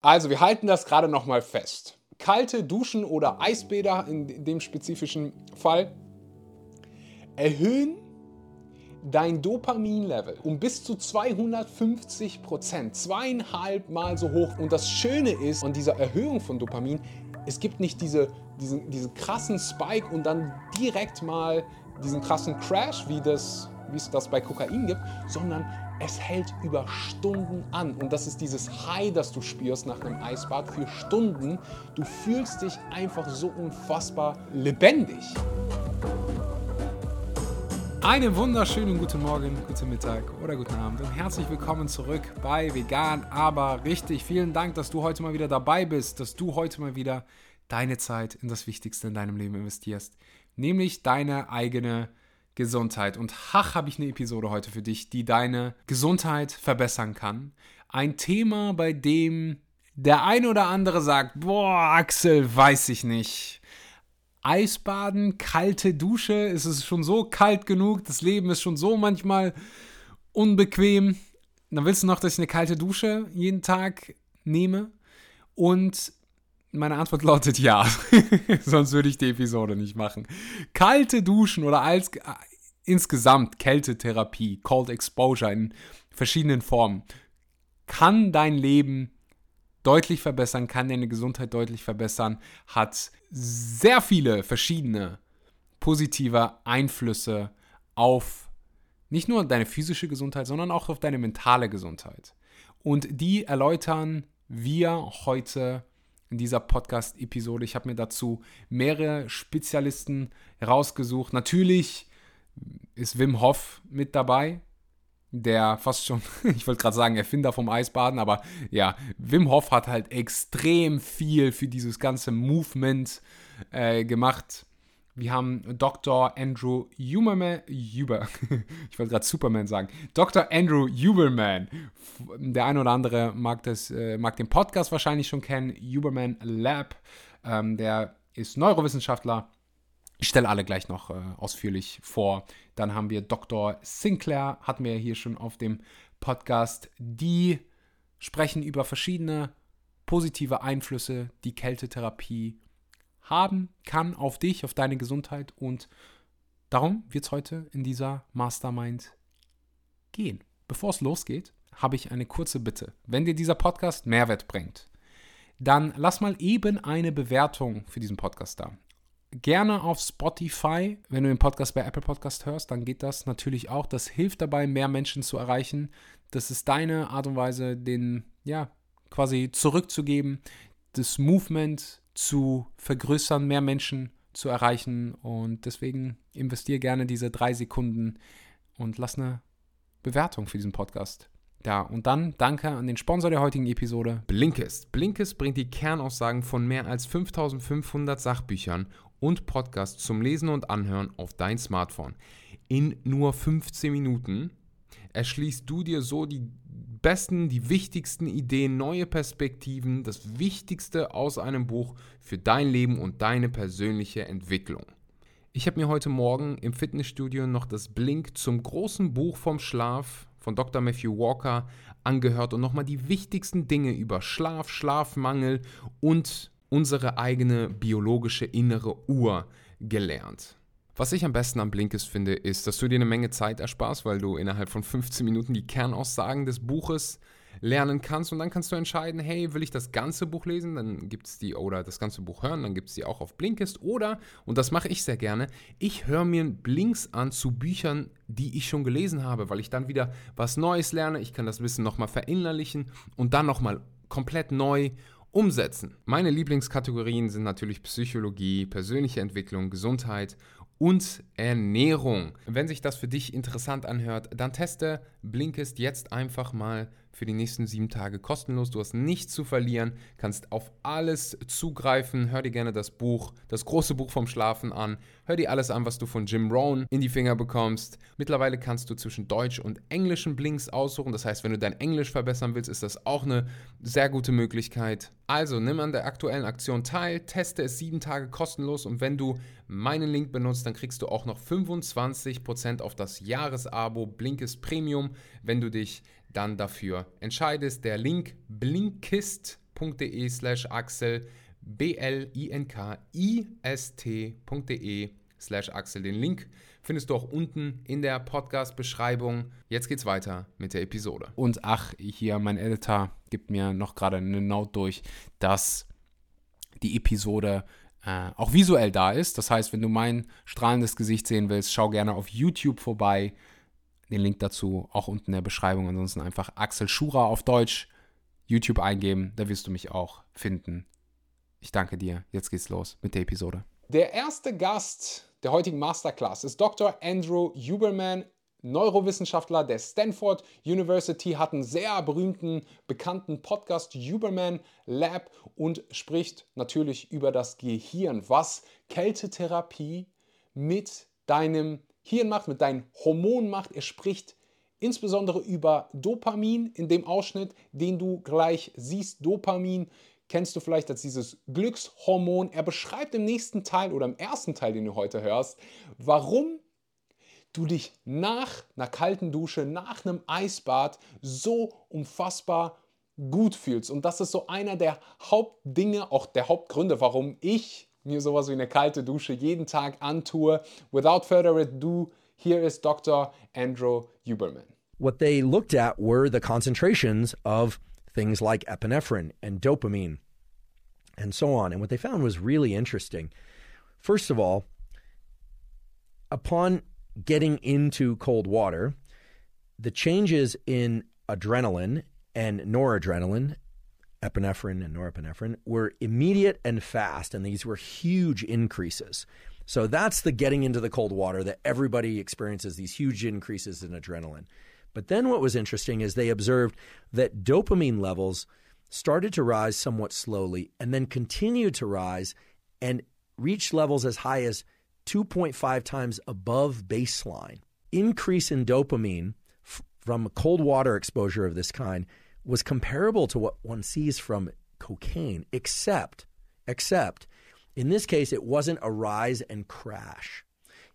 Also, wir halten das gerade nochmal fest. Kalte Duschen oder Eisbäder in dem spezifischen Fall erhöhen dein Dopaminlevel um bis zu 250 Prozent, zweieinhalb Mal so hoch. Und das Schöne ist an dieser Erhöhung von Dopamin, es gibt nicht diese, diesen, diesen krassen Spike und dann direkt mal diesen krassen Crash, wie, das, wie es das bei Kokain gibt, sondern es hält über Stunden an. Und das ist dieses High, das du spürst nach einem Eisbad für Stunden. Du fühlst dich einfach so unfassbar lebendig. Einen wunderschönen guten Morgen, guten Mittag oder guten Abend und herzlich willkommen zurück bei Vegan, aber richtig. Vielen Dank, dass du heute mal wieder dabei bist, dass du heute mal wieder deine Zeit in das Wichtigste in deinem Leben investierst, nämlich deine eigene Gesundheit. Und ach, habe ich eine Episode heute für dich, die deine Gesundheit verbessern kann. Ein Thema, bei dem der eine oder andere sagt, boah, Axel, weiß ich nicht. Eisbaden, kalte Dusche, ist es schon so kalt genug, das Leben ist schon so manchmal unbequem. Dann willst du noch, dass ich eine kalte Dusche jeden Tag nehme? Und meine Antwort lautet ja. Sonst würde ich die Episode nicht machen. Kalte Duschen oder insgesamt Kältetherapie, Cold Exposure in verschiedenen Formen, kann dein Leben deutlich verbessern, kann deine Gesundheit deutlich verbessern, hat sehr viele verschiedene positive Einflüsse auf nicht nur deine physische Gesundheit, sondern auch auf deine mentale Gesundheit. Und die erläutern wir heute in dieser Podcast-Episode. Ich habe mir dazu mehrere Spezialisten rausgesucht. Natürlich ist Wim Hof mit dabei, der fast schon, ich wollte gerade sagen, Erfinder vom Eisbaden, aber ja, Wim Hof hat halt extrem viel für dieses ganze Movement äh, gemacht. Wir haben Dr. Andrew Huberman, Huber, ich wollte gerade Superman sagen, Dr. Andrew Huberman. Der eine oder andere mag, das, äh, mag den Podcast wahrscheinlich schon kennen, Huberman Lab. Ähm, der ist Neurowissenschaftler. Ich stelle alle gleich noch äh, ausführlich vor. Dann haben wir Dr. Sinclair, hatten wir hier schon auf dem Podcast. Die sprechen über verschiedene positive Einflüsse, die Kältetherapie haben kann auf dich, auf deine Gesundheit und darum wird es heute in dieser Mastermind gehen. Bevor es losgeht, habe ich eine kurze Bitte. Wenn dir dieser Podcast Mehrwert bringt, dann lass mal eben eine Bewertung für diesen Podcast da. Gerne auf Spotify, wenn du den Podcast bei Apple Podcast hörst, dann geht das natürlich auch. Das hilft dabei, mehr Menschen zu erreichen. Das ist deine Art und Weise, den, ja, quasi zurückzugeben, das Movement zu vergrößern, mehr Menschen zu erreichen. Und deswegen investiere gerne diese drei Sekunden und lass eine Bewertung für diesen Podcast. Ja, und dann danke an den Sponsor der heutigen Episode. Blinkist. Blinkist bringt die Kernaussagen von mehr als 5500 Sachbüchern und Podcasts zum Lesen und Anhören auf dein Smartphone. In nur 15 Minuten erschließt du dir so die besten, die wichtigsten Ideen, neue Perspektiven, das Wichtigste aus einem Buch für dein Leben und deine persönliche Entwicklung. Ich habe mir heute Morgen im Fitnessstudio noch das Blink zum großen Buch vom Schlaf von Dr. Matthew Walker angehört und nochmal die wichtigsten Dinge über Schlaf, Schlafmangel und unsere eigene biologische innere Uhr gelernt. Was ich am besten am Blinkist finde, ist, dass du dir eine Menge Zeit ersparst, weil du innerhalb von 15 Minuten die Kernaussagen des Buches lernen kannst. Und dann kannst du entscheiden, hey, will ich das ganze Buch lesen, dann gibt es die, oder das ganze Buch hören, dann gibt es die auch auf Blinkist oder, und das mache ich sehr gerne, ich höre mir Blinks an zu Büchern, die ich schon gelesen habe, weil ich dann wieder was Neues lerne, ich kann das Wissen nochmal verinnerlichen und dann nochmal komplett neu umsetzen. Meine Lieblingskategorien sind natürlich Psychologie, persönliche Entwicklung, Gesundheit und Ernährung. Wenn sich das für dich interessant anhört, dann teste Blinkist jetzt einfach mal für die nächsten sieben Tage kostenlos. Du hast nichts zu verlieren, kannst auf alles zugreifen. Hör dir gerne das Buch, das große Buch vom Schlafen an. Hör dir alles an, was du von Jim Rohn in die Finger bekommst. Mittlerweile kannst du zwischen Deutsch und englischen Blinks aussuchen. Das heißt, wenn du dein Englisch verbessern willst, ist das auch eine sehr gute Möglichkeit. Also nimm an der aktuellen Aktion teil, teste es sieben Tage kostenlos und wenn du meinen Link benutzt, dann kriegst du auch noch 25% auf das Jahresabo Blinkist Premium, wenn du dich dann dafür entscheidest. Der Link blinkist.de slash Axel, B-L-I-N-K-I-S-T.de slash Axel. Den Link findest du auch unten in der Podcast-Beschreibung. Jetzt geht's weiter mit der Episode. Und ach, hier, mein Editor gibt mir noch gerade eine Note durch, dass die Episode äh, auch visuell da ist. Das heißt, wenn du mein strahlendes Gesicht sehen willst, schau gerne auf YouTube vorbei. Den Link dazu auch unten in der Beschreibung. Ansonsten einfach Axel Schura auf Deutsch YouTube eingeben, da wirst du mich auch finden. Ich danke dir. Jetzt geht's los mit der Episode. Der erste Gast der heutigen Masterclass ist Dr. Andrew Huberman, Neurowissenschaftler der Stanford University, hat einen sehr berühmten, bekannten Podcast Huberman Lab und spricht natürlich über das Gehirn, was Kältetherapie mit deinem Hirn macht, mit deinen Hormonen macht. Er spricht insbesondere über Dopamin in dem Ausschnitt, den du gleich siehst. Dopamin kennst du vielleicht als dieses Glückshormon. Er beschreibt im nächsten Teil oder im ersten Teil, den du heute hörst, warum du dich nach einer kalten Dusche, nach einem Eisbad so unfassbar gut fühlst. Und das ist so einer der Hauptdinge, auch der Hauptgründe, warum ich mir sowas wie eine kalte Dusche jeden Tag antue. Without further ado, here is Dr. Andrew Huberman. What they looked at were the concentrations of things like epinephrine and dopamine and so on. And what they found was really interesting. First of all, upon getting into cold water, the changes in adrenaline and noradrenaline, epinephrine and norepinephrine, were immediate and fast, and these were huge increases. So that's the getting into the cold water that everybody experiences these huge increases in adrenaline. But then what was interesting is they observed that dopamine levels started to rise somewhat slowly and then continued to rise and reached levels as high as 2.5 times above baseline. Increase in dopamine f- from cold water exposure of this kind was comparable to what one sees from cocaine, except, except in this case, it wasn't a rise and crash.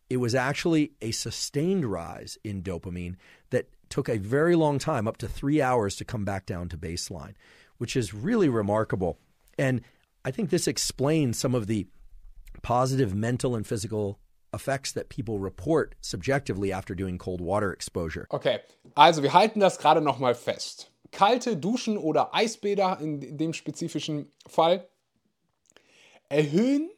It was actually a sustained rise in dopamine that took a very long time, up to three hours, to come back down to baseline, which is really remarkable. And I think this explains some of the positive mental and physical effects that people report subjectively after doing cold water exposure. Okay, also wir halten das gerade nochmal fest. Kalte Duschen oder Eisbäder in dem spezifischen Fall erhöhen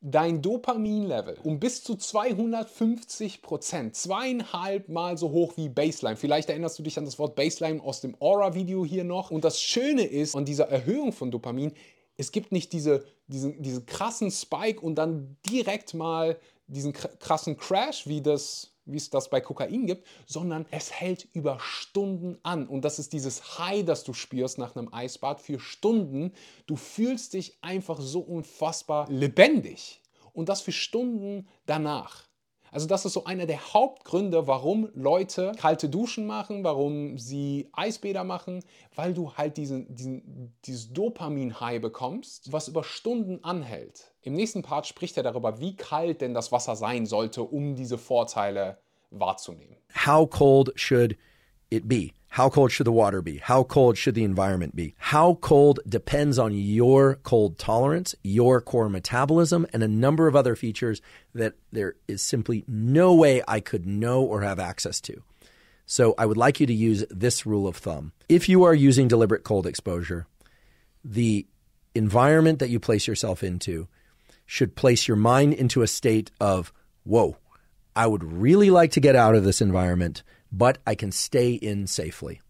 dein Dopaminlevel um bis zu 250 Prozent, zweieinhalb Mal so hoch wie Baseline. Vielleicht erinnerst du dich an das Wort Baseline aus dem Aura-Video hier noch. Und das Schöne ist an dieser Erhöhung von Dopamin, es gibt nicht diese, diesen, diesen krassen Spike und dann direkt mal diesen krassen Crash, wie das wie es das bei Kokain gibt, sondern es hält über Stunden an. Und das ist dieses High, das du spürst nach einem Eisbad für Stunden. Du fühlst dich einfach so unfassbar lebendig. Und das für Stunden danach. Also das ist so einer der Hauptgründe, warum Leute kalte Duschen machen, warum sie Eisbäder machen, weil du halt diesen, diesen, dieses Dopamin-High bekommst, was über Stunden anhält. Im nächsten Part spricht er darüber, wie kalt denn das Wasser sein sollte, um diese Vorteile wahrzunehmen. How cold should it be? How cold should the water be? How cold should the environment be? How cold depends on your cold tolerance, your core metabolism, and a number of other features that there is simply no way I could know or have access to. So I would like you to use this rule of thumb. If you are using deliberate cold exposure, the environment that you place yourself into should place your mind into a state of, whoa, I would really like to get out of this environment but I can stay in safely.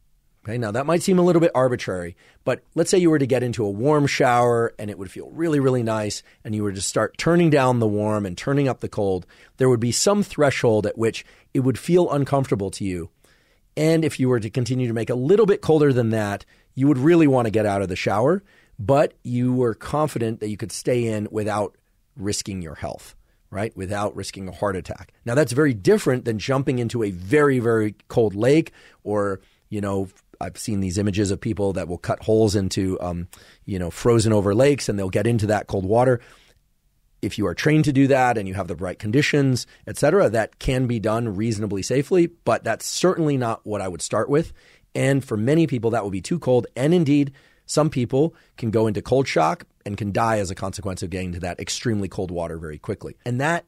Okay, now that might seem a little bit arbitrary, but let's say you were to get into a warm shower and it would feel really, really nice, and you were to start turning down the warm and turning up the cold, there would be some threshold at which it would feel uncomfortable to you. And if you were to continue to make a little bit colder than that, you would really want to get out of the shower, but you were confident that you could stay in without risking your health right, without risking a heart attack. Now, that's very different than jumping into a very, very cold lake or, you know, I've seen these images of people that will cut holes into, um, you know, frozen over lakes and they'll get into that cold water. If you are trained to do that and you have the right conditions, et cetera, that can be done reasonably safely, but that's certainly not what I would start with. And for many people, that will be too cold. And indeed, Some people can go into cold shock and can die as a consequence of getting to that extremely cold water very quickly. And that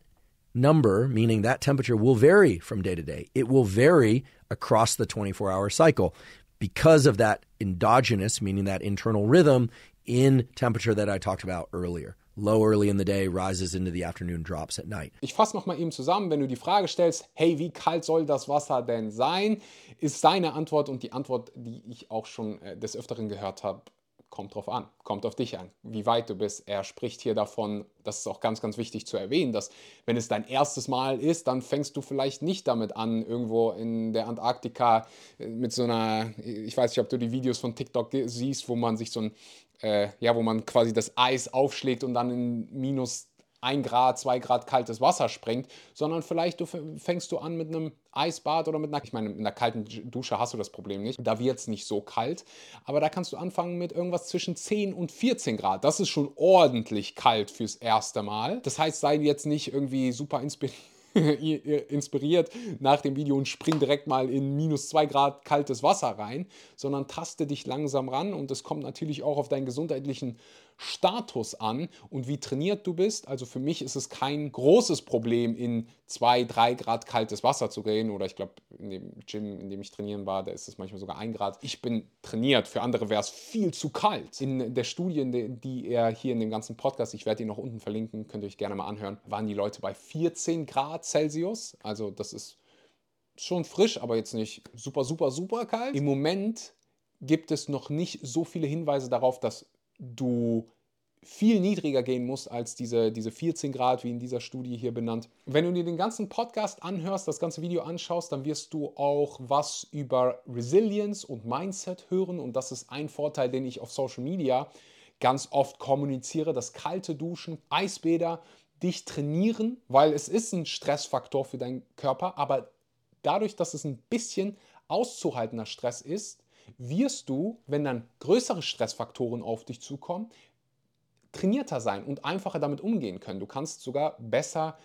number, meaning that temperature, will vary from day to day. It will vary across the 24 hour cycle because of that endogenous, meaning that internal rhythm in temperature that I talked about earlier. Low early in the day, rises into the afternoon, drops at night. Ich fasse nochmal eben zusammen, wenn du die Frage stellst, hey, wie kalt soll das Wasser denn sein, ist deine Antwort und die Antwort, die ich auch schon äh, des Öfteren gehört habe, kommt drauf an, kommt auf dich an, wie weit du bist. Er spricht hier davon, das ist auch ganz, ganz wichtig zu erwähnen, dass wenn es dein erstes Mal ist, dann fängst du vielleicht nicht damit an, irgendwo in der Antarktika äh, mit so einer, ich weiß nicht, ob du die Videos von TikTok siehst, wo man sich so ein äh, ja, wo man quasi das Eis aufschlägt und dann in minus 1 Grad, 2 Grad kaltes Wasser springt, sondern vielleicht du fängst du an mit einem Eisbad oder mit einer, ich meine, in einer kalten Dusche hast du das Problem nicht, da wird es nicht so kalt, aber da kannst du anfangen mit irgendwas zwischen 10 und 14 Grad. Das ist schon ordentlich kalt fürs erste Mal. Das heißt, sei jetzt nicht irgendwie super inspiriert inspiriert nach dem Video und spring direkt mal in minus 2 Grad kaltes Wasser rein, sondern taste dich langsam ran und es kommt natürlich auch auf deinen gesundheitlichen Status an und wie trainiert du bist. Also für mich ist es kein großes Problem, in 2, 3 Grad kaltes Wasser zu gehen. Oder ich glaube, in dem Gym, in dem ich trainieren war, da ist es manchmal sogar 1 Grad. Ich bin trainiert. Für andere wäre es viel zu kalt. In der Studie, die er hier in dem ganzen Podcast, ich werde ihn noch unten verlinken, könnt ihr euch gerne mal anhören, waren die Leute bei 14 Grad Celsius. Also das ist schon frisch, aber jetzt nicht super, super, super kalt. Im Moment gibt es noch nicht so viele Hinweise darauf, dass du viel niedriger gehen musst als diese, diese 14 Grad, wie in dieser Studie hier benannt. Wenn du dir den ganzen Podcast anhörst, das ganze Video anschaust, dann wirst du auch was über Resilience und Mindset hören. Und das ist ein Vorteil, den ich auf Social Media ganz oft kommuniziere, dass kalte Duschen, Eisbäder dich trainieren, weil es ist ein Stressfaktor für deinen Körper, aber dadurch, dass es ein bisschen auszuhaltender Stress ist, wirst du, wenn dann größere Stressfaktoren auf dich zukommen, trainierter sein und einfacher damit umgehen können. Du kannst sogar besser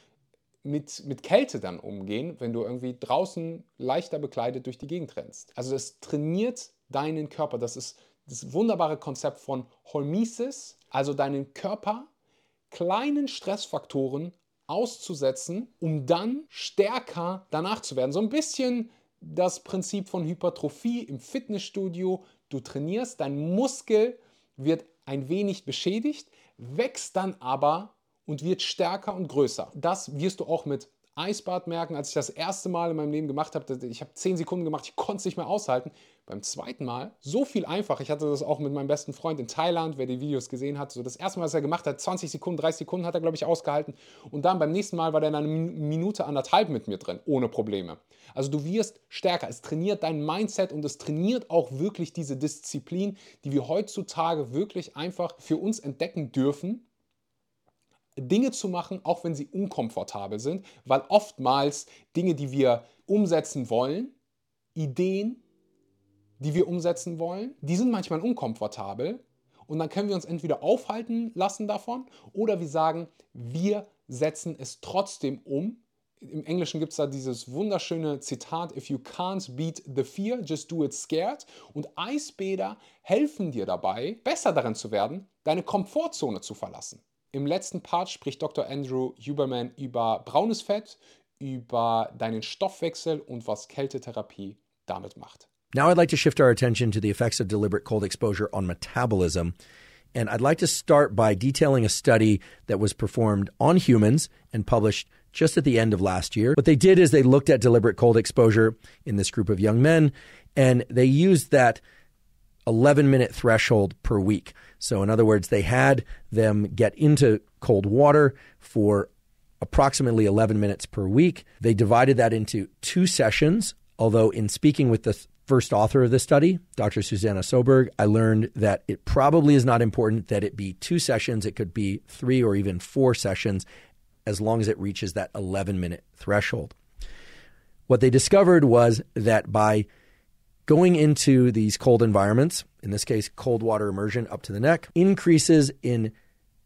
mit, mit Kälte dann umgehen, wenn du irgendwie draußen leichter bekleidet durch die Gegend rennst. Also es trainiert deinen Körper. Das ist das wunderbare Konzept von Hormesis, also deinen Körper kleinen Stressfaktoren auszusetzen, um dann stärker danach zu werden. So ein bisschen das Prinzip von Hypertrophie im Fitnessstudio. Du trainierst, dein Muskel wird ein wenig beschädigt, wächst dann aber und wird stärker und größer. Das wirst du auch mit Eisbad merken, als ich das erste Mal in meinem Leben gemacht habe. Ich habe 10 Sekunden gemacht, ich konnte es nicht mehr aushalten. Beim zweiten Mal so viel einfacher. Ich hatte das auch mit meinem besten Freund in Thailand, wer die Videos gesehen hat. So das erste Mal, was er gemacht hat, 20 Sekunden, 30 Sekunden hat er, glaube ich, ausgehalten. Und dann beim nächsten Mal war der in einer Minute, anderthalb mit mir drin, ohne Probleme. Also du wirst stärker. Es trainiert dein Mindset und es trainiert auch wirklich diese Disziplin, die wir heutzutage wirklich einfach für uns entdecken dürfen Dinge zu machen, auch wenn sie unkomfortabel sind, weil oftmals Dinge, die wir umsetzen wollen, Ideen, die wir umsetzen wollen, die sind manchmal unkomfortabel und dann können wir uns entweder aufhalten lassen davon oder wir sagen, wir setzen es trotzdem um. Im Englischen gibt es da dieses wunderschöne Zitat, if you can't beat the fear, just do it scared. Und Eisbäder helfen dir dabei, besser darin zu werden, deine Komfortzone zu verlassen. Im letzten Part spricht Dr. Andrew Huberman über braunes Fett, über deinen Stoffwechsel und was Kältetherapie damit macht. Now I'd like to shift our attention to the effects of deliberate cold exposure on metabolism. And I'd like to start by detailing a study that was performed on humans and published just at the end of last year. What they did is they looked at deliberate cold exposure in this group of young men, and they used that 11 minute threshold per week. So, in other words, they had them get into cold water for approximately 11 minutes per week. They divided that into two sessions, although, in speaking with the first author of the study, Dr. Susanna Soberg, I learned that it probably is not important that it be two sessions. It could be three or even four sessions as long as it reaches that 11 minute threshold. What they discovered was that by going into these cold environments, in this case, cold water immersion up to the neck, increases in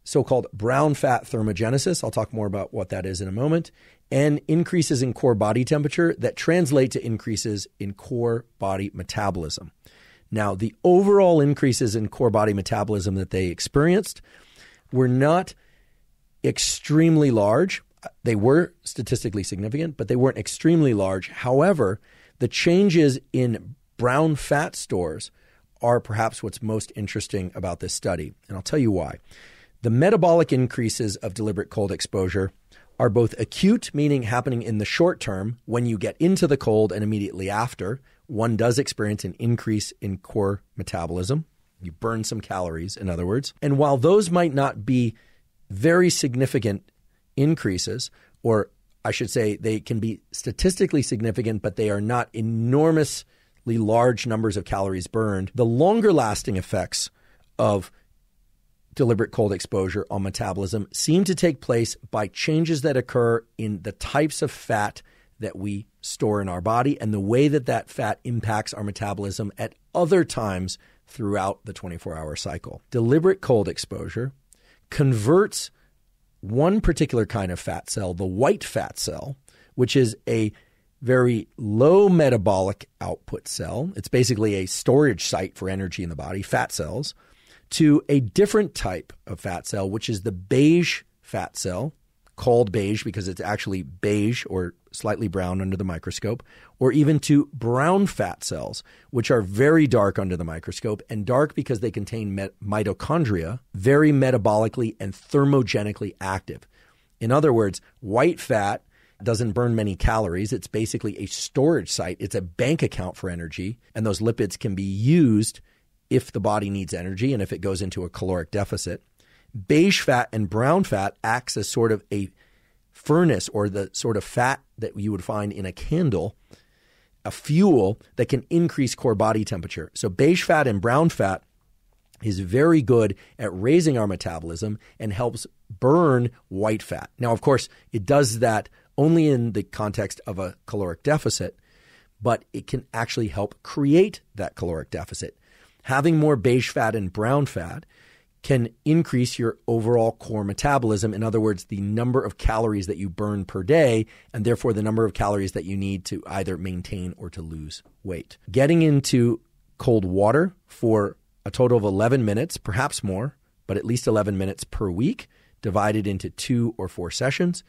so called brown fat thermogenesis. I'll talk more about what that is in a moment, and increases in core body temperature that translate to increases in core body metabolism. Now, the overall increases in core body metabolism that they experienced were not extremely large. They were statistically significant, but they weren't extremely large. However, the changes in brown fat stores are perhaps what's most interesting about this study. And I'll tell you why. The metabolic increases of deliberate cold exposure are both acute, meaning happening in the short term when you get into the cold and immediately after. One does experience an increase in core metabolism. You burn some calories, in other words. And while those might not be very significant increases, or I should say they can be statistically significant, but they are not enormously large numbers of calories burned, the longer lasting effects of deliberate cold exposure on metabolism seem to take place by changes that occur in the types of fat that we store in our body and the way that that fat impacts our metabolism at other times throughout the 24 hour cycle. Deliberate cold exposure converts one particular kind of fat cell, the white fat cell, which is a very low metabolic output cell. It's basically a storage site for energy in the body, fat cells, to a different type of fat cell, which is the beige fat cell, called beige because it's actually beige or slightly brown under the microscope, or even to brown fat cells, which are very dark under the microscope and dark because they contain met- mitochondria, very metabolically and thermogenically active. In other words, white doesn't burn many calories. It's basically a storage site, it's a bank account for energy, and those lipids can be used if the body needs energy and if it goes into a caloric deficit beige fat and brown fat acts as sort of a furnace or the sort of fat that you would find in a candle, a fuel that can increase core body temperature. So beige fat and brown fat is very good at raising our metabolism and helps burn white fat. Now, of course, it does that only in the context of a caloric deficit, but it can actually help create that caloric deficit. Having more beige fat and brown fat can increase your overall core metabolism. In other words, the number of calories that you burn per day, and therefore the number of calories that you need to either maintain or to lose weight. Getting into cold water for a total of 11 minutes, perhaps more, but at least 11 minutes per week, divided into two or four sessions,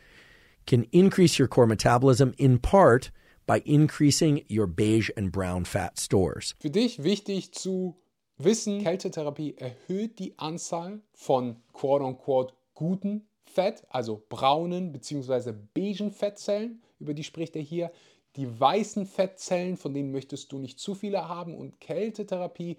can increase your core metabolism in part by increasing your beige and brown fat stores. Für dich wichtig zu wissen, Kältetherapie erhöht die Anzahl von quote-unquote guten Fett, also braunen bzw. beigen Fettzellen, über die spricht er hier. Die weißen Fettzellen, von denen möchtest du nicht zu viele haben und Kältetherapie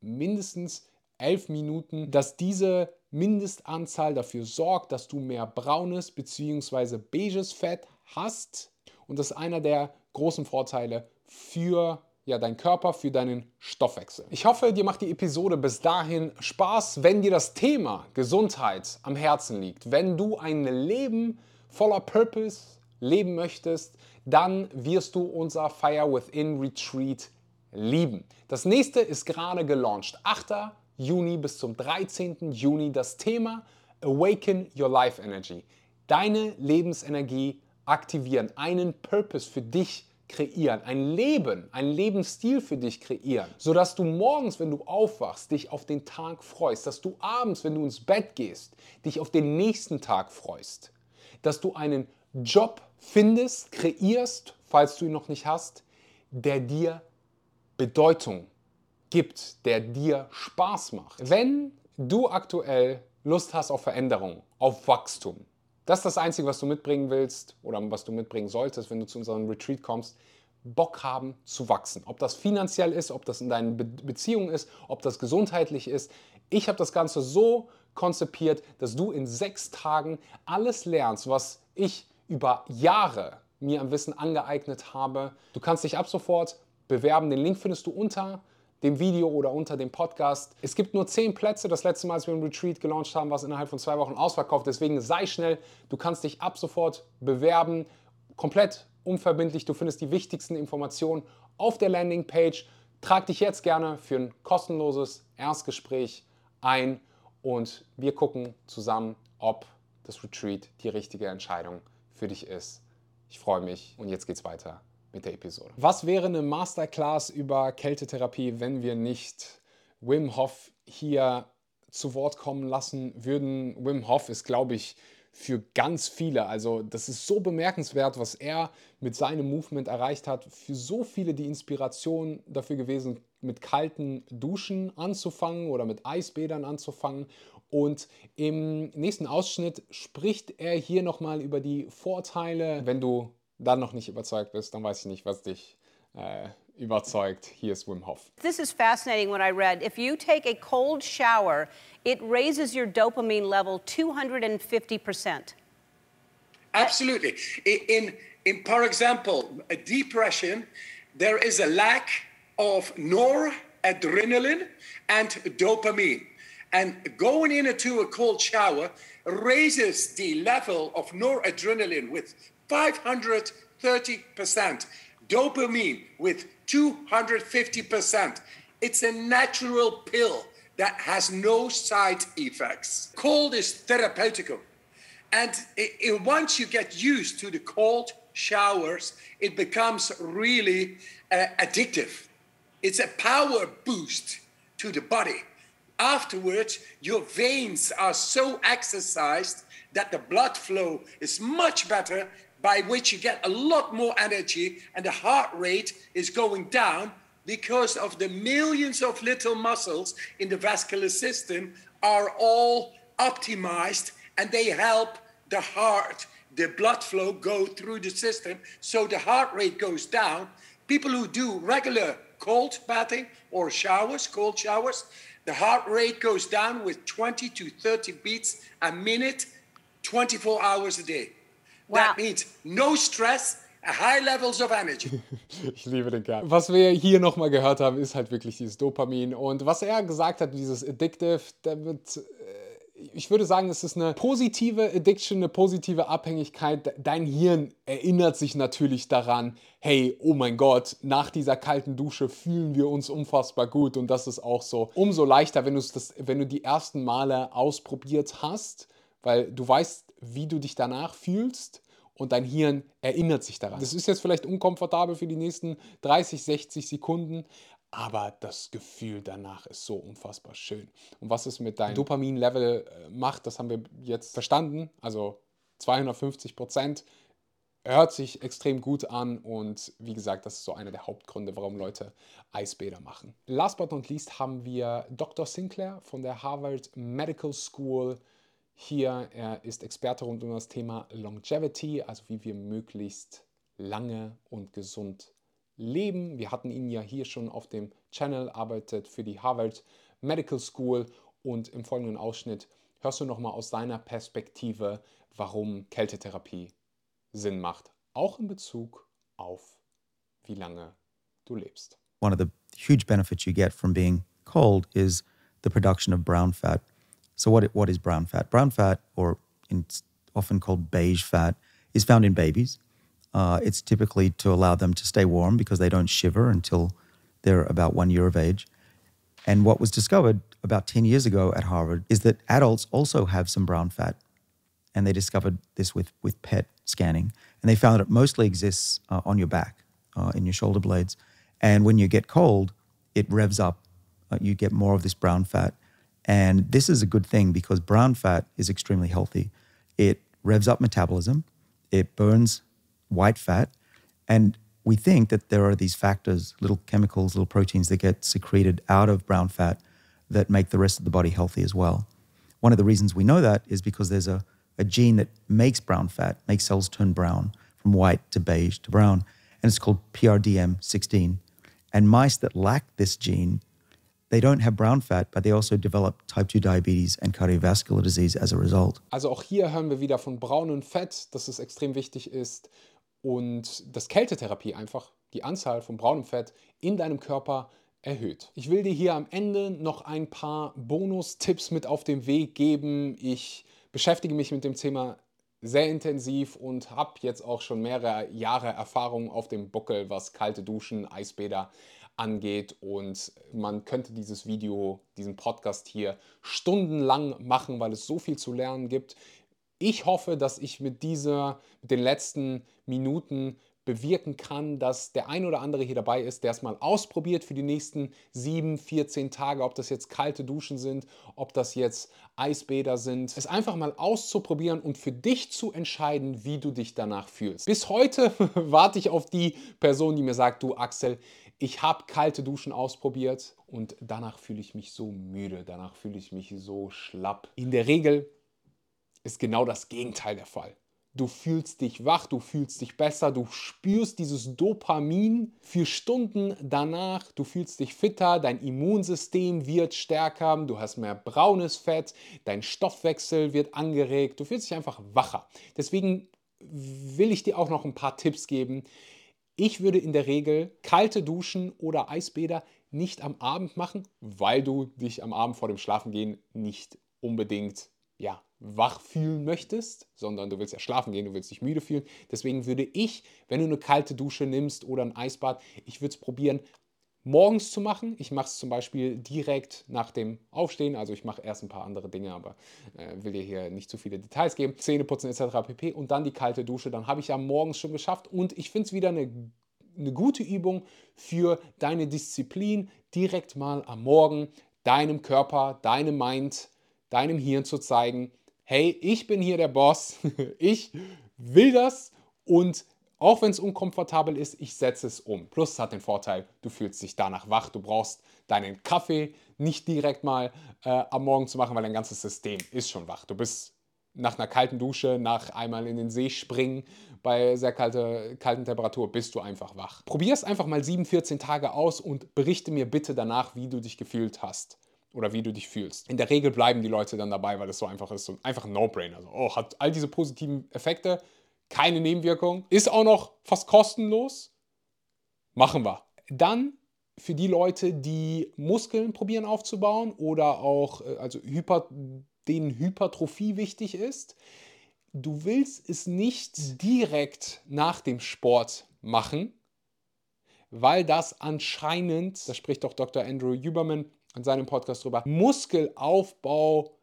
mindestens 11 Minuten, dass diese Mindestanzahl dafür sorgt, dass du mehr braunes bzw. beiges Fett hast. Und das ist einer der großen Vorteile für ja, dein Körper, für deinen Stoffwechsel. Ich hoffe, dir macht die Episode bis dahin Spaß, wenn dir das Thema Gesundheit am Herzen liegt. Wenn du ein Leben voller Purpose leben möchtest, dann wirst du unser Fire Within Retreat lieben. Das nächste ist gerade gelauncht. 8. Juni bis zum 13. Juni das Thema Awaken Your Life Energy. Deine Lebensenergie aktivieren, einen Purpose für dich kreieren, ein Leben, ein Lebensstil für dich kreieren, sodass du morgens, wenn du aufwachst, dich auf den Tag freust, dass du abends, wenn du ins Bett gehst, dich auf den nächsten Tag freust, dass du einen Job findest, kreierst, falls du ihn noch nicht hast, der dir Bedeutung gibt, der dir Spaß macht. Wenn du aktuell Lust hast auf Veränderung, auf Wachstum, das ist das Einzige, was du mitbringen willst oder was du mitbringen solltest, wenn du zu unserem Retreat kommst. Bock haben zu wachsen. Ob das finanziell ist, ob das in deinen Be Beziehungen ist, ob das gesundheitlich ist. Ich habe das Ganze so konzipiert, dass du in sechs Tagen alles lernst, was ich über Jahre mir am Wissen angeeignet habe. Du kannst dich ab sofort bewerben. Den Link findest du unter dem Video oder unter dem Podcast. Es gibt nur zehn Plätze. Das letzte Mal, als wir ein Retreat gelauncht haben, war es innerhalb von zwei Wochen ausverkauft. Deswegen sei schnell. Du kannst dich ab sofort bewerben. Komplett unverbindlich. Du findest die wichtigsten Informationen auf der Landingpage. Trag dich jetzt gerne für ein kostenloses Erstgespräch ein und wir gucken zusammen, ob das Retreat die richtige Entscheidung für dich ist. Ich freue mich und jetzt geht's weiter mit der Episode. Was wäre eine Masterclass über Kältetherapie, wenn wir nicht Wim Hof hier zu Wort kommen lassen würden? Wim Hof ist, glaube ich, für ganz viele. Also das ist so bemerkenswert, was er mit seinem Movement erreicht hat. Für so viele die Inspiration dafür gewesen, mit kalten Duschen anzufangen oder mit Eisbädern anzufangen. Und im nächsten Ausschnitt spricht er hier nochmal über die Vorteile. Wenn du dann noch nicht überzeugt bist, dann weiß ich nicht, was dich äh, überzeugt. Hier ist Wim Hof. This is fascinating what I read. If you take a cold shower, it raises your dopamine level 250%. Absolutely. In, in, for example, a depression, there is a lack of noradrenaline and dopamine. And going into a cold shower raises the level of noradrenaline with 530%, dopamine with 250%. It's a natural pill that has no side effects. Cold is therapeutical. And it, it, once you get used to the cold showers, it becomes really uh, addictive. It's a power boost to the body. Afterwards, your veins are so exercised that the blood flow is much better, by which you get a lot more energy, and the heart rate is going down because of the millions of little muscles in the vascular system are all optimized and they help the heart, the blood flow go through the system so the heart rate goes down. People who do regular cold bathing or showers, cold showers, the heart rate goes down with 20 to 30 beats a minute, 24 hours a day. Wow. That means no stress, high levels of energy. ich liebe den Kerl. Was wir hier nochmal gehört haben, ist halt wirklich dieses Dopamin. Und was er gesagt hat, dieses Addictive, da wird ich würde sagen, es ist eine positive Addiction, eine positive Abhängigkeit. Dein Hirn erinnert sich natürlich daran, hey, oh mein Gott, nach dieser kalten Dusche fühlen wir uns unfassbar gut und das ist auch so. Umso leichter, wenn, das, wenn du die ersten Male ausprobiert hast, weil du weißt, wie du dich danach fühlst und dein Hirn erinnert sich daran. Das ist jetzt vielleicht unkomfortabel für die nächsten 30, 60 Sekunden, aber das Gefühl danach ist so unfassbar schön. Und was es mit deinem Dopamin-Level äh, macht, das haben wir jetzt verstanden. Also 250 Prozent hört sich extrem gut an und wie gesagt, das ist so einer der Hauptgründe, warum Leute Eisbäder machen. Last but not least haben wir Dr. Sinclair von der Harvard Medical School hier. Er ist Experte rund um das Thema Longevity, also wie wir möglichst lange und gesund leben. Wir hatten ihn ja hier schon auf dem Channel, arbeitet für die Harvard Medical School und im folgenden Ausschnitt hörst du nochmal aus seiner Perspektive, warum Kältetherapie Sinn macht, auch in Bezug auf wie lange du lebst. One of the huge benefits you get from being cold is the production of brown fat. So what what is brown fat? Brown fat or often called beige fat is found in babies. Uh, it's typically to allow them to stay warm because they don't shiver until they're about one year of age. And what was discovered about 10 years ago at Harvard is that adults also have some brown fat. And they discovered this with, with PET scanning. And they found that it mostly exists uh, on your back, uh, in your shoulder blades. And when you get cold, it revs up. Uh, you get more of this brown fat. And this is a good thing because brown fat is extremely healthy. It revs up metabolism, it burns white fat. And we think that there are these factors, little chemicals, little proteins that get secreted out of brown fat that make the rest of the body healthy as well. One of the reasons we know that is because there's a, a gene that makes brown fat, makes cells turn brown from white to beige to brown, and it's called PRDM16. And mice that lack this gene, they don't have brown fat, but they also develop type 2 diabetes and cardiovascular disease as a result. Also auch hier hören wir wieder von braunem Fett, dass es extrem wichtig ist, und das Kältetherapie einfach die Anzahl von braunem Fett in deinem Körper erhöht. Ich will dir hier am Ende noch ein paar Bonus-Tipps mit auf den Weg geben. Ich beschäftige mich mit dem Thema sehr intensiv und habe jetzt auch schon mehrere Jahre Erfahrung auf dem Buckel, was kalte Duschen, Eisbäder angeht. Und man könnte dieses Video, diesen Podcast hier stundenlang machen, weil es so viel zu lernen gibt. Ich hoffe, dass ich mit dieser, mit den letzten Minuten bewirken kann, dass der ein oder andere hier dabei ist, der es mal ausprobiert für die nächsten 7, 14 Tage, ob das jetzt kalte Duschen sind, ob das jetzt Eisbäder sind. Es einfach mal auszuprobieren und für dich zu entscheiden, wie du dich danach fühlst. Bis heute warte ich auf die Person, die mir sagt, du Axel, ich habe kalte Duschen ausprobiert und danach fühle ich mich so müde, danach fühle ich mich so schlapp. In der Regel ist genau das Gegenteil der Fall. Du fühlst dich wach, du fühlst dich besser, du spürst dieses Dopamin für Stunden danach, du fühlst dich fitter, dein Immunsystem wird stärker, du hast mehr braunes Fett, dein Stoffwechsel wird angeregt, du fühlst dich einfach wacher. Deswegen will ich dir auch noch ein paar Tipps geben. Ich würde in der Regel kalte Duschen oder Eisbäder nicht am Abend machen, weil du dich am Abend vor dem Schlafengehen nicht unbedingt ja, wach fühlen möchtest, sondern du willst ja schlafen gehen, du willst dich müde fühlen. Deswegen würde ich, wenn du eine kalte Dusche nimmst oder ein Eisbad, ich würde es probieren, morgens zu machen. Ich mache es zum Beispiel direkt nach dem Aufstehen. Also ich mache erst ein paar andere Dinge, aber äh, will dir hier nicht zu viele Details geben. Zähneputzen etc. pp. Und dann die kalte Dusche. Dann habe ich ja morgens schon geschafft. Und ich finde es wieder eine, eine gute Übung für deine Disziplin, direkt mal am Morgen deinem Körper, deinem Mind, deinem Hirn zu zeigen, hey, ich bin hier der Boss, ich will das und auch wenn es unkomfortabel ist, ich setze es um. Plus es hat den Vorteil, du fühlst dich danach wach, du brauchst deinen Kaffee nicht direkt mal äh, am Morgen zu machen, weil dein ganzes System ist schon wach. Du bist nach einer kalten Dusche, nach einmal in den See springen bei sehr kalte, kalten Temperatur, bist du einfach wach. Probier es einfach mal 7, 14 Tage aus und berichte mir bitte danach, wie du dich gefühlt hast oder wie du dich fühlst. In der Regel bleiben die Leute dann dabei, weil es so einfach ist. So einfach ein No-Brainer. Also, oh, hat all diese positiven Effekte, keine Nebenwirkung, ist auch noch fast kostenlos. Machen wir. Dann für die Leute, die Muskeln probieren aufzubauen oder auch äh, also Hyper, denen Hypertrophie wichtig ist. Du willst es nicht direkt nach dem Sport machen, weil das anscheinend, das spricht auch Dr. Andrew Huberman in seinem Podcast drüber, Muskelaufbau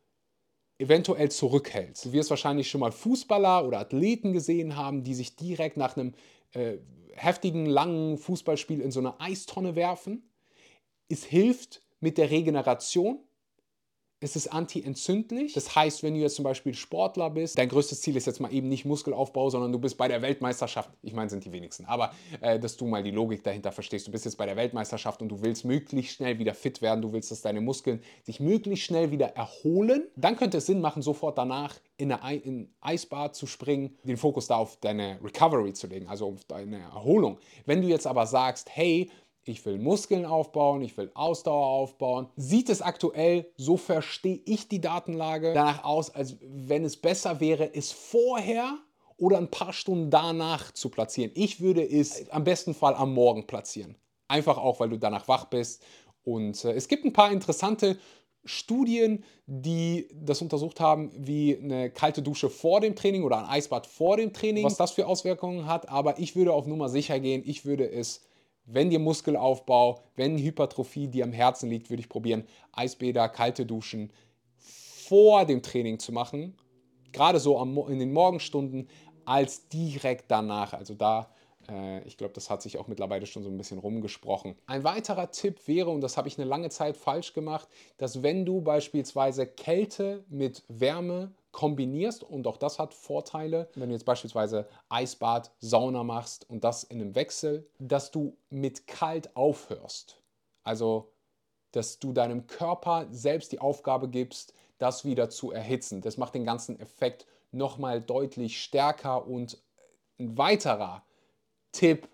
eventuell zurückhält. Du wirst wahrscheinlich schon mal Fußballer oder Athleten gesehen haben, die sich direkt nach einem äh, heftigen, langen Fußballspiel in so eine Eistonne werfen. Es hilft mit der Regeneration, es ist anti-entzündlich. Das heißt, wenn du jetzt zum Beispiel Sportler bist, dein größtes Ziel ist jetzt mal eben nicht Muskelaufbau, sondern du bist bei der Weltmeisterschaft. Ich meine, sind die wenigsten. Aber äh, dass du mal die Logik dahinter verstehst. Du bist jetzt bei der Weltmeisterschaft und du willst möglichst schnell wieder fit werden. Du willst, dass deine Muskeln sich möglichst schnell wieder erholen. Dann könnte es Sinn machen, sofort danach in ein Eisbad zu springen, den Fokus da auf deine Recovery zu legen, also auf deine Erholung. Wenn du jetzt aber sagst, hey, ich will Muskeln aufbauen, ich will Ausdauer aufbauen. Sieht es aktuell, so verstehe ich die Datenlage, danach aus, als wenn es besser wäre, es vorher oder ein paar Stunden danach zu platzieren. Ich würde es am besten Fall am Morgen platzieren. Einfach auch, weil du danach wach bist. Und äh, es gibt ein paar interessante Studien, die das untersucht haben, wie eine kalte Dusche vor dem Training oder ein Eisbad vor dem Training, was das für Auswirkungen hat. Aber ich würde auf Nummer sicher gehen. Ich würde es wenn dir Muskelaufbau, wenn Hypertrophie dir am Herzen liegt, würde ich probieren, Eisbäder, kalte Duschen vor dem Training zu machen. Gerade so in den Morgenstunden als direkt danach. Also da, äh, ich glaube, das hat sich auch mittlerweile schon so ein bisschen rumgesprochen. Ein weiterer Tipp wäre, und das habe ich eine lange Zeit falsch gemacht, dass wenn du beispielsweise Kälte mit Wärme kombinierst und auch das hat Vorteile, wenn du jetzt beispielsweise Eisbad, Sauna machst und das in einem Wechsel, dass du mit kalt aufhörst. Also, dass du deinem Körper selbst die Aufgabe gibst, das wieder zu erhitzen. Das macht den ganzen Effekt nochmal deutlich stärker und ein weiterer Tipp,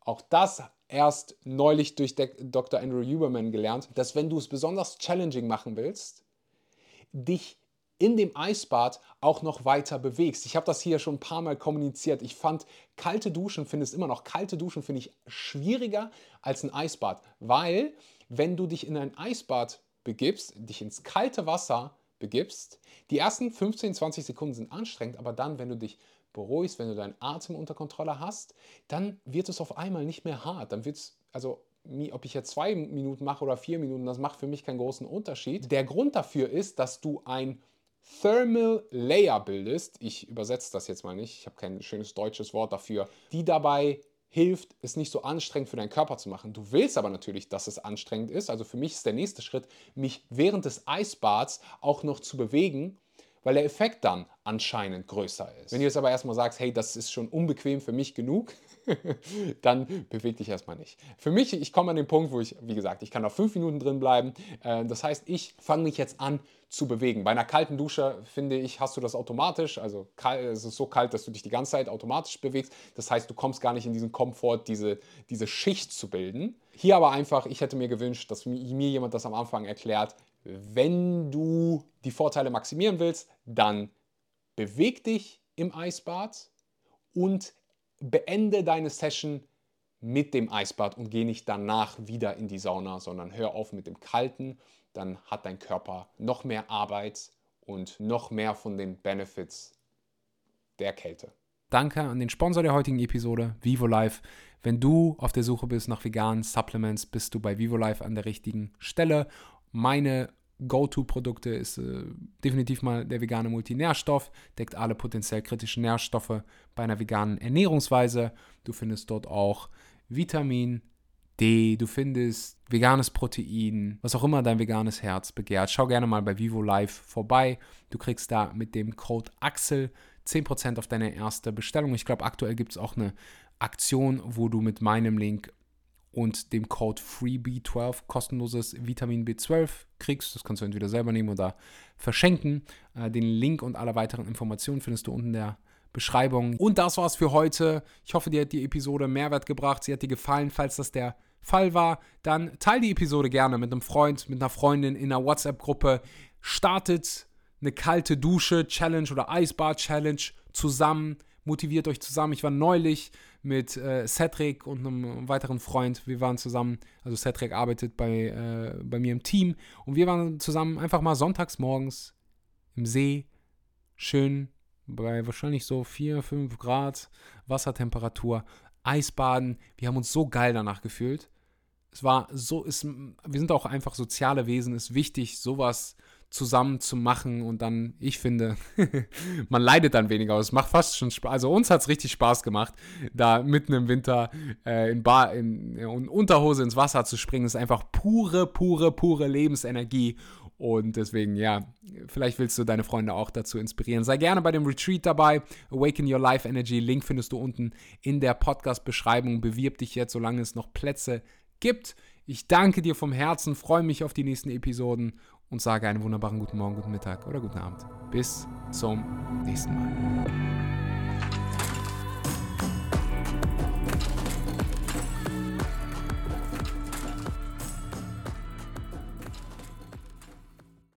auch das erst neulich durch Dr. Andrew Huberman gelernt, dass wenn du es besonders challenging machen willst, dich in dem Eisbad auch noch weiter bewegst. Ich habe das hier schon ein paar Mal kommuniziert. Ich fand kalte Duschen, finde es immer noch, kalte Duschen finde ich schwieriger als ein Eisbad, weil wenn du dich in ein Eisbad begibst, dich ins kalte Wasser begibst, die ersten 15, 20 Sekunden sind anstrengend, aber dann, wenn du dich beruhigst, wenn du deinen Atem unter Kontrolle hast, dann wird es auf einmal nicht mehr hart. Dann wird es, also ob ich jetzt zwei Minuten mache oder vier Minuten, das macht für mich keinen großen Unterschied. Der Grund dafür ist, dass du ein Thermal Layer bildest, ich übersetze das jetzt mal nicht, ich habe kein schönes deutsches Wort dafür, die dabei hilft, es nicht so anstrengend für deinen Körper zu machen. Du willst aber natürlich, dass es anstrengend ist. Also für mich ist der nächste Schritt, mich während des Eisbads auch noch zu bewegen, weil der Effekt dann anscheinend größer ist. Wenn du jetzt aber erstmal sagst, hey, das ist schon unbequem für mich genug, dann beweg dich erstmal nicht. Für mich, ich komme an den Punkt, wo ich, wie gesagt, ich kann noch fünf Minuten drin bleiben. Äh, das heißt, ich fange mich jetzt an zu bewegen. Bei einer kalten Dusche, finde ich, hast du das automatisch. Also es ist so kalt, dass du dich die ganze Zeit automatisch bewegst. Das heißt, du kommst gar nicht in diesen Komfort, diese, diese Schicht zu bilden. Hier aber einfach, ich hätte mir gewünscht, dass mir jemand das am Anfang erklärt. Wenn du die Vorteile maximieren willst, dann beweg dich im Eisbad und beende deine Session mit dem Eisbad und geh nicht danach wieder in die Sauna, sondern hör auf mit dem Kalten. Dann hat dein Körper noch mehr Arbeit und noch mehr von den Benefits der Kälte. Danke an den Sponsor der heutigen Episode, Vivo Life. Wenn du auf der Suche bist nach veganen Supplements, bist du bei Vivo Life an der richtigen Stelle. Meine Go-To-Produkte ist äh, definitiv mal der vegane Multinährstoff, deckt alle potenziell kritischen Nährstoffe bei einer veganen Ernährungsweise. Du findest dort auch Vitamin D, du findest veganes Protein, was auch immer dein veganes Herz begehrt. Schau gerne mal bei Vivo Life vorbei. Du kriegst da mit dem Code AXEL 10% auf deine erste Bestellung. Ich glaube, aktuell gibt es auch eine Aktion, wo du mit meinem Link und dem Code FREEB12 kostenloses Vitamin B12 kriegst. Das kannst du entweder selber nehmen oder verschenken. Äh, den Link und alle weiteren Informationen findest du unten in der Beschreibung. Und das war's für heute. Ich hoffe, dir hat die Episode Mehrwert gebracht. Sie hat dir gefallen. Falls das der Fall war, dann teile die Episode gerne mit einem Freund, mit einer Freundin in einer WhatsApp-Gruppe. Startet eine kalte Dusche-Challenge oder Eisbad-Challenge zusammen. Motiviert euch zusammen. Ich war neulich mit äh, Cedric und einem weiteren Freund. Wir waren zusammen, also Cedric arbeitet bei, äh, bei mir im Team und wir waren zusammen einfach mal sonntags morgens im See, schön bei wahrscheinlich so 4, 5 Grad Wassertemperatur, Eisbaden. Wir haben uns so geil danach gefühlt. Es war so, ist, wir sind auch einfach soziale Wesen, ist wichtig, sowas zusammen zu machen und dann, ich finde, man leidet dann weniger. Es macht fast schon Spaß. Also uns hat es richtig Spaß gemacht, da mitten im Winter äh, in, Bar, in, in Unterhose ins Wasser zu springen. Das ist einfach pure, pure, pure Lebensenergie. Und deswegen, ja, vielleicht willst du deine Freunde auch dazu inspirieren. Sei gerne bei dem Retreat dabei. Awaken Your Life Energy. Link findest du unten in der Podcast-Beschreibung. Bewirb dich jetzt, solange es noch Plätze gibt. Ich danke dir vom Herzen, freue mich auf die nächsten Episoden und sage einen wunderbaren guten Morgen, guten Mittag oder guten Abend. Bis zum nächsten Mal.